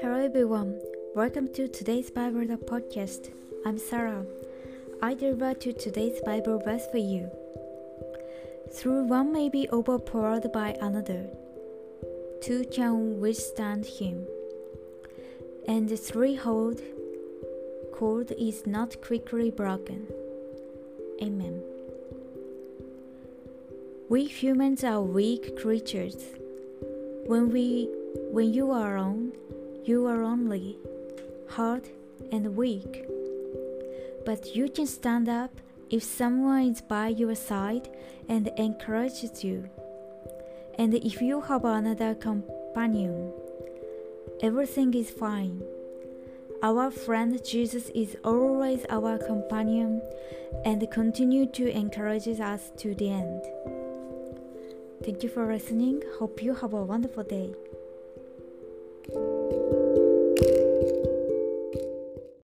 Hello everyone, welcome to today's Bible podcast. I'm Sarah. I deliver to today's Bible verse for you. Through one may be overpowered by another, two can withstand him, and the threefold cord is not quickly broken. Amen. We humans are weak creatures. When we when you are alone, you are only hard and weak. But you can stand up if someone is by your side and encourages you. And if you have another companion, everything is fine. Our friend Jesus is always our companion and continue to encourage us to the end. Thank you for listening. Hope you have a wonderful day.